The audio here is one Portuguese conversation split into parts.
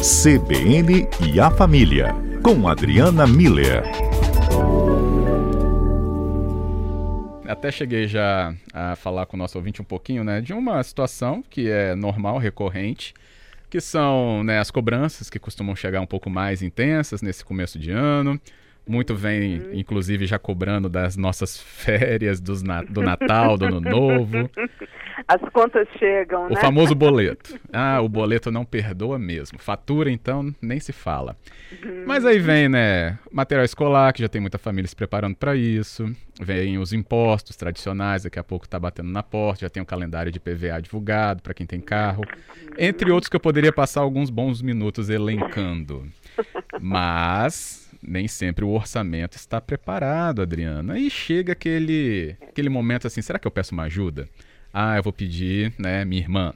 CBN e a Família, com Adriana Miller. Até cheguei já a falar com o nosso ouvinte um pouquinho, né, de uma situação que é normal, recorrente, que são né, as cobranças que costumam chegar um pouco mais intensas nesse começo de ano. Muito vem, inclusive, já cobrando das nossas férias, dos na, do Natal, do Ano Novo. As contas chegam, né? O famoso boleto. Ah, o boleto não perdoa mesmo. Fatura, então, nem se fala. Uhum. Mas aí vem, né, material escolar, que já tem muita família se preparando para isso. Vem os impostos tradicionais, daqui a pouco tá batendo na porta. Já tem o calendário de PVA divulgado para quem tem carro. Entre outros que eu poderia passar alguns bons minutos elencando. Mas nem sempre o orçamento está preparado, Adriana. E chega aquele, aquele momento assim, será que eu peço uma ajuda? Ah, eu vou pedir, né, minha irmã.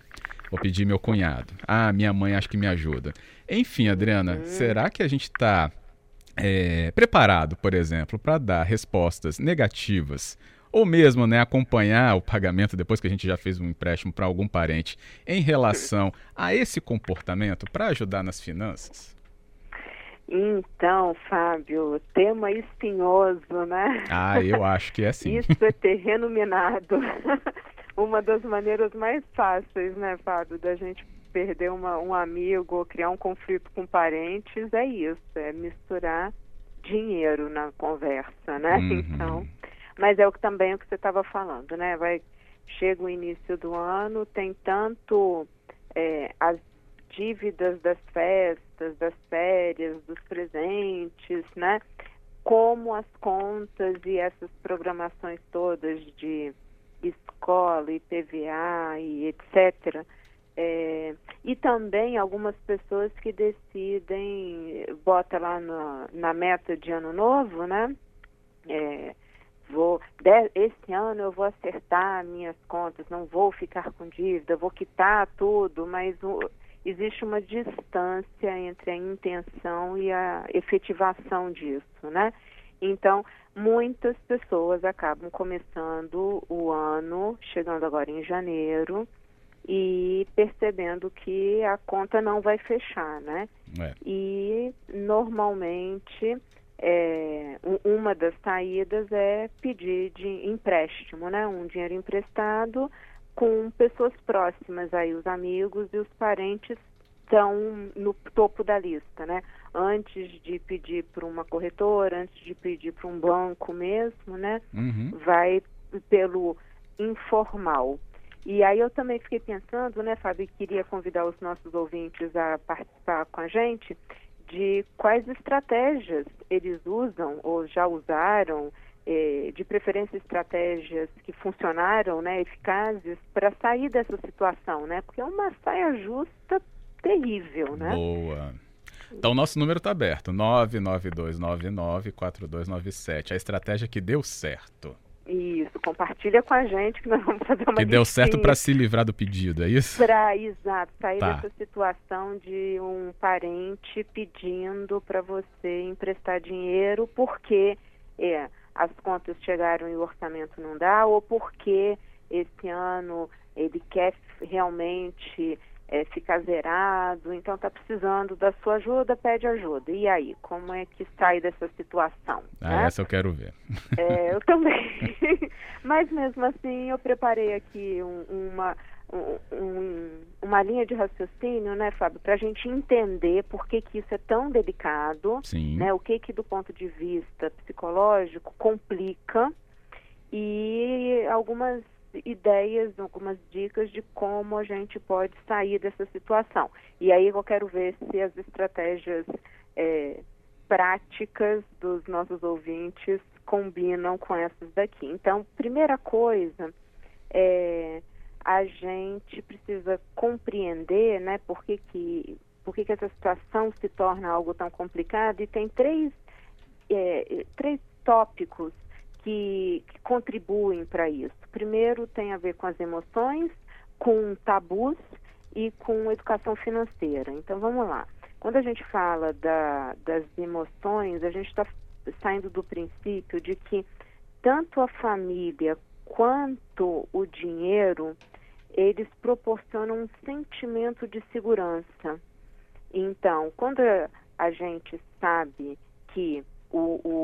Vou pedir meu cunhado. Ah, minha mãe acho que me ajuda. Enfim, Adriana, uhum. será que a gente está é, preparado, por exemplo, para dar respostas negativas ou mesmo né, acompanhar o pagamento depois que a gente já fez um empréstimo para algum parente em relação a esse comportamento para ajudar nas finanças? Então, Fábio, tema espinhoso, né? Ah, eu acho que é sim. Isso é terreno minado. uma das maneiras mais fáceis, né, Fábio, da gente perder uma, um amigo ou criar um conflito com parentes é isso, é misturar dinheiro na conversa, né? Uhum. Então, mas é o que também o que você estava falando, né? Vai chega o início do ano, tem tanto é, as dívidas das festas, das férias, dos presentes, né? Como as contas e essas programações todas de escola, IPVA e etc. É, e também algumas pessoas que decidem, bota lá na, na meta de ano novo, né? É, vou de, esse ano eu vou acertar minhas contas, não vou ficar com dívida, vou quitar tudo, mas o, existe uma distância entre a intenção e a efetivação disso, né? Então, muitas pessoas acabam começando o ano, chegando agora em janeiro, e percebendo que a conta não vai fechar, né? É. E normalmente é, uma das saídas é pedir de empréstimo, né? Um dinheiro emprestado com pessoas próximas aí, os amigos e os parentes estão no topo da lista, né? Antes de pedir para uma corretora, antes de pedir para um banco mesmo, né? Uhum. Vai pelo informal. E aí eu também fiquei pensando, né, Fábio, queria convidar os nossos ouvintes a participar com a gente de quais estratégias eles usam ou já usaram eh, de preferência estratégias que funcionaram, né, eficazes para sair dessa situação, né? Porque é uma saia justa terrível, né? Boa. Então, o nosso número está aberto, 992994297. A estratégia que deu certo. Isso, compartilha com a gente que nós vamos fazer uma Que deu certo para se livrar do pedido, é isso? Para, exato, sair tá. dessa situação de um parente pedindo para você emprestar dinheiro porque é, as contas chegaram e o orçamento não dá, ou porque esse ano ele quer realmente é, ficar zerado, então está precisando da sua ajuda, pede ajuda. E aí, como é que sai dessa situação? Ah, né? essa eu quero ver. É, eu também. Mas mesmo assim, eu preparei aqui um, uma, um, uma linha de raciocínio, né, Fábio, para a gente entender por que, que isso é tão delicado, Sim. né, o que que do ponto de vista psicológico complica e algumas ideias, algumas dicas de como a gente pode sair dessa situação. E aí eu quero ver se as estratégias é, práticas dos nossos ouvintes combinam com essas daqui. Então, primeira coisa é a gente precisa compreender, né, por que, que, por que, que essa situação se torna algo tão complicado e tem três, é, três tópicos que, que contribuem para isso. Primeiro tem a ver com as emoções, com tabus e com educação financeira. Então vamos lá. Quando a gente fala da, das emoções, a gente está saindo do princípio de que tanto a família quanto o dinheiro eles proporcionam um sentimento de segurança. Então, quando a gente sabe que o, o, o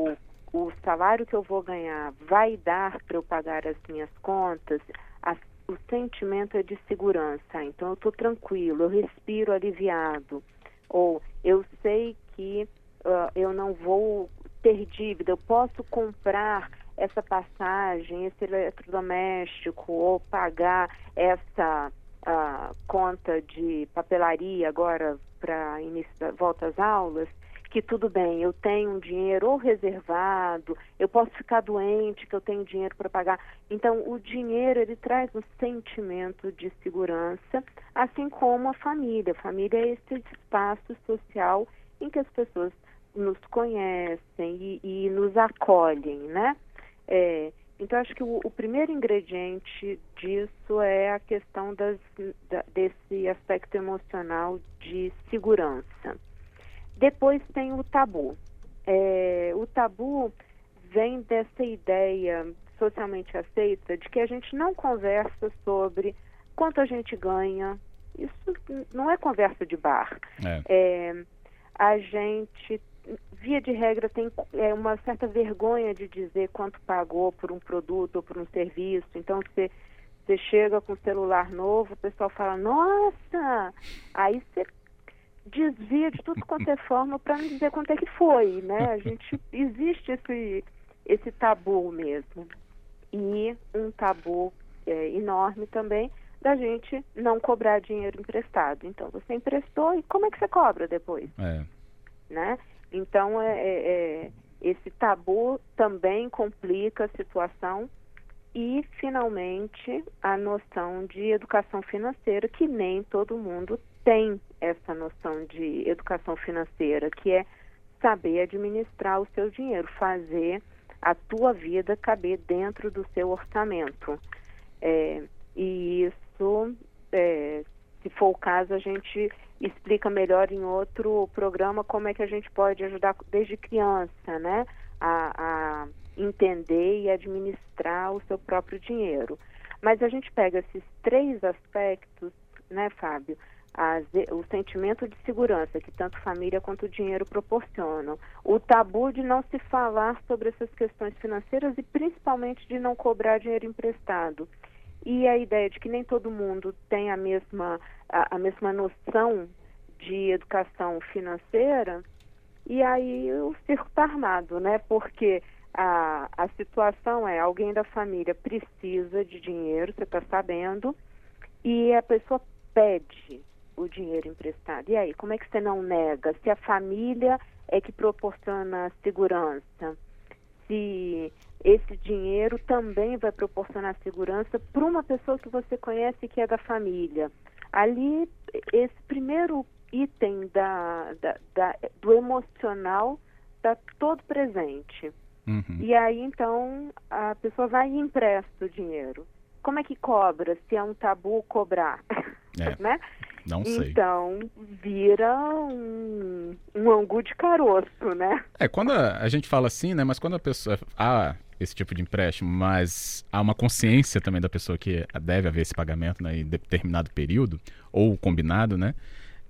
salário que eu vou ganhar vai dar para eu pagar as minhas contas, a, o sentimento é de segurança. Então, eu estou tranquilo, eu respiro aliviado. Ou eu sei que uh, eu não vou ter dívida, eu posso comprar essa passagem, esse eletrodoméstico, ou pagar essa uh, conta de papelaria agora para volta às aulas, que tudo bem, eu tenho um dinheiro ou reservado, eu posso ficar doente, que eu tenho dinheiro para pagar. Então, o dinheiro ele traz um sentimento de segurança, assim como a família. A família é esse espaço social em que as pessoas nos conhecem e, e nos acolhem, né? É, então, acho que o, o, primeiro ingrediente disso é a questão das, da, desse aspecto emocional de segurança. Depois tem o tabu. É, o tabu vem dessa ideia socialmente aceita de que a gente não conversa sobre quanto a gente ganha. Isso não é conversa de bar. É. É, a gente via de regra, tem é, uma certa vergonha de dizer quanto pagou por um produto ou por um serviço. Então, você, você chega com o celular novo, o pessoal fala, nossa! Aí você desvia de tudo quanto é forma para não dizer quanto é que foi, né? A gente, existe esse, esse tabu mesmo. E um tabu é, enorme também da gente não cobrar dinheiro emprestado. Então, você emprestou e como é que você cobra depois? É. Né? Então, é, é, é, esse tabu também complica a situação. E, finalmente, a noção de educação financeira, que nem todo mundo tem essa noção de educação financeira, que é saber administrar o seu dinheiro, fazer a tua vida caber dentro do seu orçamento. É, e isso, é, se for o caso, a gente explica melhor em outro programa como é que a gente pode ajudar desde criança, né, a, a entender e administrar o seu próprio dinheiro. Mas a gente pega esses três aspectos, né, Fábio? O sentimento de segurança que tanto família quanto dinheiro proporcionam, o tabu de não se falar sobre essas questões financeiras e principalmente de não cobrar dinheiro emprestado e a ideia de que nem todo mundo tem a mesma, a, a mesma noção de educação financeira, e aí o circo está armado, né? Porque a, a situação é alguém da família precisa de dinheiro, você está sabendo, e a pessoa pede o dinheiro emprestado. E aí, como é que você não nega? Se a família é que proporciona segurança, se esse dinheiro também vai proporcionar segurança para uma pessoa que você conhece que é da família. Ali, esse primeiro item da, da, da do emocional está todo presente. Uhum. E aí, então, a pessoa vai e empresta o dinheiro. Como é que cobra, se é um tabu cobrar? É. né? Não sei. Então, vira um, um angu de caroço, né? É, quando a, a, gente fala assim, né? Mas quando a pessoa. Há esse tipo de empréstimo, mas há uma consciência também da pessoa que deve haver esse pagamento né, em determinado período, ou combinado, né?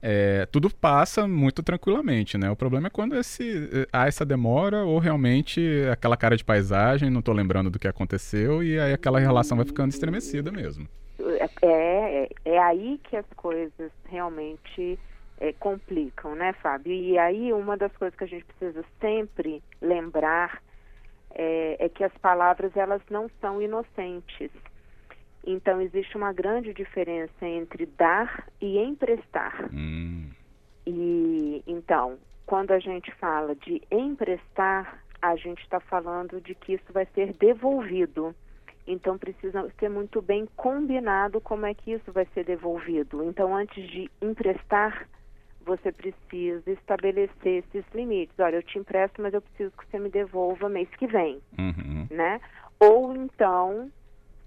É, tudo passa muito tranquilamente, né? O problema é quando esse, há essa demora ou realmente aquela cara de paisagem, não estou lembrando do que aconteceu e aí aquela relação vai ficando estremecida mesmo. É, é, é aí que as coisas realmente é, complicam, né, Fábio? E aí uma das coisas que a gente precisa sempre lembrar é, é que as palavras elas não são inocentes. Então existe uma grande diferença entre dar e emprestar. Hum. E então, quando a gente fala de emprestar, a gente está falando de que isso vai ser devolvido. Então precisa ser muito bem combinado como é que isso vai ser devolvido. Então antes de emprestar, você precisa estabelecer esses limites. Olha, eu te empresto, mas eu preciso que você me devolva mês que vem, uhum. né? Ou então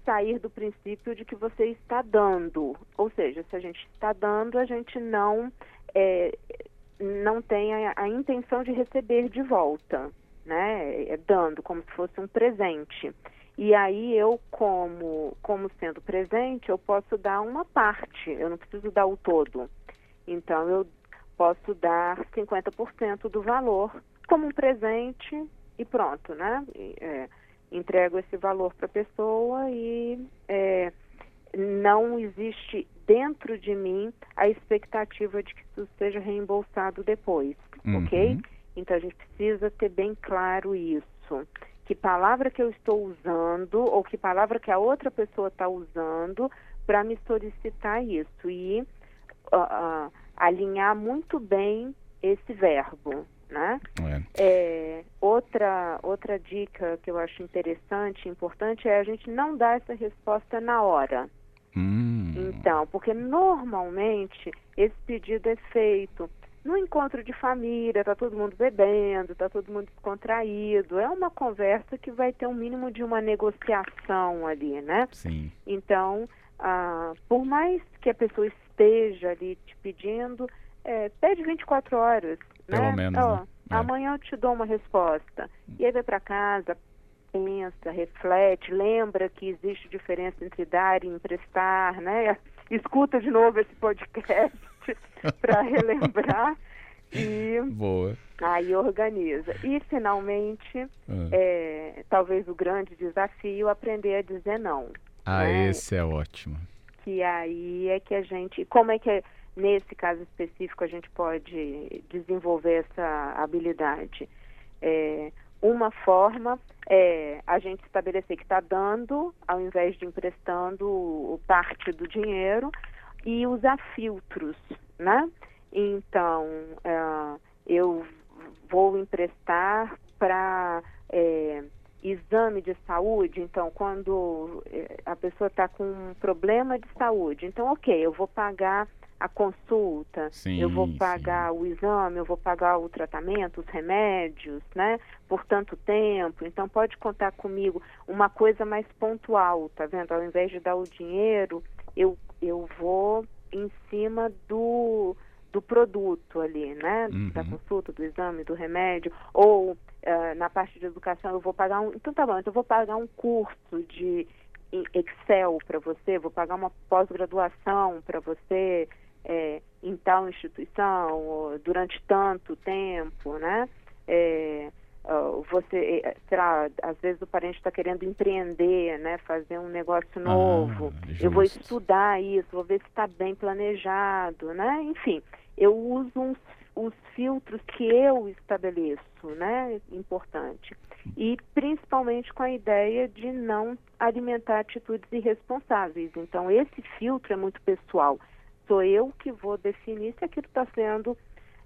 sair do princípio de que você está dando, ou seja, se a gente está dando, a gente não é, não tem a, a, intenção de receber de volta, né? É dando como se fosse um presente. E aí eu, como, como sendo presente, eu posso dar uma parte, eu não preciso dar o todo. Então eu posso dar 50% do valor como um presente e pronto, né? É, entrego esse valor para a pessoa e é, não existe dentro de mim a expectativa de que isso seja reembolsado depois, uhum. ok? Então a gente precisa ter bem claro isso. Que palavra que eu estou usando ou que palavra que a outra pessoa está usando para me solicitar isso e uh, uh, alinhar muito bem esse verbo, né? É. É, outra, outra dica que eu acho interessante, importante, é a gente não dar essa resposta na hora. Hum. Então, porque normalmente esse pedido é feito no encontro de família, tá todo mundo bebendo, tá todo mundo descontraído. É uma conversa que vai ter um mínimo de uma negociação ali, né? Sim. Então, ah, por mais que a pessoa esteja ali te pedindo, é, pede 24 horas. Pelo né? menos. Oh, né? Amanhã eu te dou uma resposta. E aí vai para casa, pensa, reflete, lembra que existe diferença entre dar e emprestar, né? Escuta de novo esse podcast para relembrar e Boa. aí organiza. E finalmente, ah. é, talvez o grande desafio aprender a dizer não. Ah, né? esse é ótimo. Que aí é que a gente, como é que nesse caso específico a gente pode desenvolver essa habilidade? É, uma forma é a gente estabelecer que está dando, ao invés de emprestando parte do dinheiro, e usar filtros, né? Então, é, eu vou emprestar para é, exame de saúde, então quando é, a pessoa está com um problema de saúde, então ok, eu vou pagar a consulta, sim, eu vou pagar sim. o exame, eu vou pagar o tratamento, os remédios, né? Por tanto tempo. Então pode contar comigo uma coisa mais pontual, tá vendo? Ao invés de dar o dinheiro, eu, eu vou em cima do, do produto ali, né? Uhum. Da consulta, do exame, do remédio, ou uh, na parte de educação eu vou pagar um. Então tá bom, então eu vou pagar um curso de Excel para você, vou pagar uma pós-graduação para você é, em tal instituição durante tanto tempo, né? É, você, é, sei lá, às vezes o parente está querendo empreender, né, fazer um negócio novo. Ah, eu vou estudar isso, vou ver se está bem planejado, né? Enfim, eu uso uns, os filtros que eu estabeleço, né? Importante. E principalmente com a ideia de não alimentar atitudes irresponsáveis. Então, esse filtro é muito pessoal sou eu que vou definir se aquilo está sendo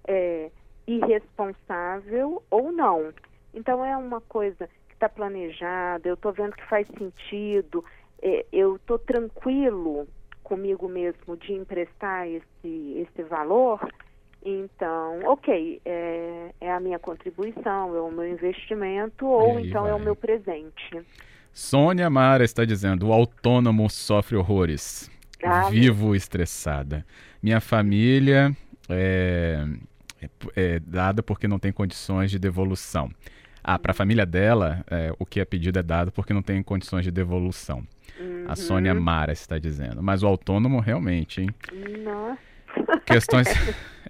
é, irresponsável ou não. Então é uma coisa que está planejada, eu estou vendo que faz sentido, é, eu estou tranquilo comigo mesmo de emprestar esse, esse valor, então, ok, é, é a minha contribuição, é o meu investimento, ou então vai. é o meu presente. Sônia Mara está dizendo: o autônomo sofre horrores. Ah, Vivo estressada. Minha família é, é, é, dada porque não tem condições de devolução. Ah, para a família dela, é, o que é pedido é dado porque não tem condições de devolução. Uhum. A Sônia Mara está dizendo. Mas o autônomo, realmente, hein? Nossa. Questões.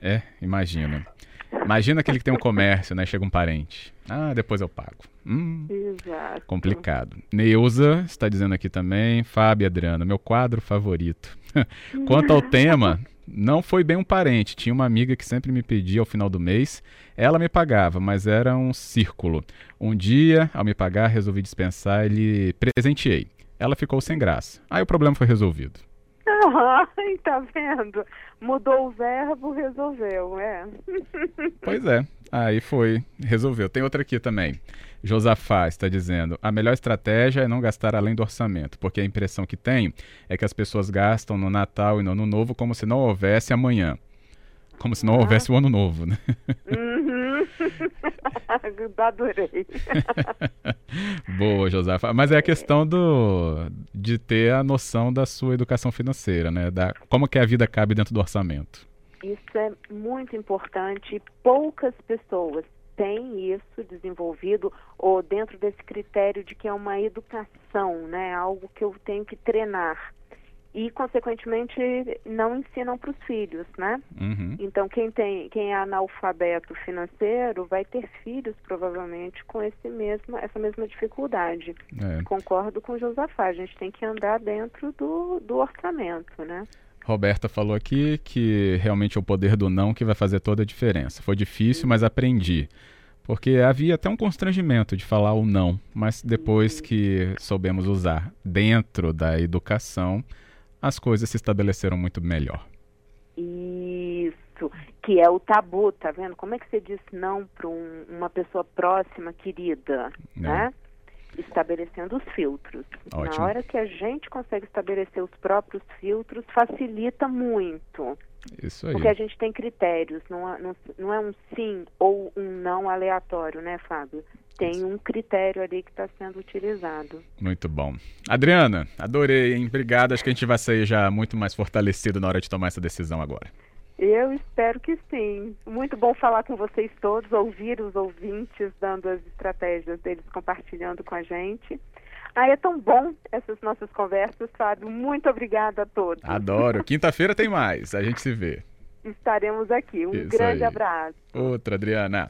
É, imagina. Imagina aquele que tem um comércio, né? Chega um parente. Ah, depois eu pago. Hum, Exato. Complicado. Neuza está dizendo aqui também. Fábio Adriana, meu quadro favorito. Quanto ao tema, não foi bem um parente. Tinha uma amiga que sempre me pedia ao final do mês. Ela me pagava, mas era um círculo. Um dia, ao me pagar, resolvi dispensar e lhe presenteei. Ela ficou sem graça. Aí o problema foi resolvido. Ai, tá vendo? Mudou o verbo, resolveu, é. Pois é, aí foi, resolveu. Tem outra aqui também. Josafá está dizendo: a melhor estratégia é não gastar além do orçamento, porque a impressão que tenho é que as pessoas gastam no Natal e no Ano Novo como se não houvesse amanhã. Como se não ah. houvesse o Ano Novo, né? Uhum. Adorei. Boa, Josafa. Mas é a questão do, de ter a noção da sua educação financeira, né? Da, como que a vida cabe dentro do orçamento. Isso é muito importante. Poucas pessoas têm isso desenvolvido ou dentro desse critério de que é uma educação, né? Algo que eu tenho que treinar. e, consequentemente, não ensinam para os filhos, né? Uhum. Então, quem, tem, quem é analfabeto financeiro vai ter filhos, provavelmente, com esse mesmo, essa mesma dificuldade. É. Concordo com o Josafá, a gente tem que andar dentro do, do orçamento, né? Roberta falou aqui que realmente é o poder do não que vai fazer toda a diferença. Foi difícil, mas aprendi. Porque havia até um constrangimento de falar o não, mas depois que soubemos usar dentro da educação, as coisas se estabeleceram muito melhor. Isso, que é o tabu, tá vendo? Como é que você diz não para um, uma pessoa próxima, querida, É. né? Estabelecendo os filtros. Ótimo. Na hora que a gente consegue estabelecer os próprios filtros, facilita muito. Isso aí. Porque a gente tem critérios, não, é- não, não é um sim ou um não aleatório, né, Fábio? Tem um critério ali que está sendo utilizado. Muito bom. Adriana, adorei, hein? Obrigado. Acho que a gente vai sair já muito mais fortalecido na hora de tomar essa decisão agora. Eu espero que sim. Muito bom falar com vocês todos, ouvir os ouvintes dando as estratégias deles, compartilhando com a gente. Ah, é tão bom essas nossas conversas, Fábio. Muito obrigada a todos. Adoro. Quinta-feira tem mais. A gente se vê. Estaremos aqui. Um Isso grande aí. abraço. Outra, Adriana.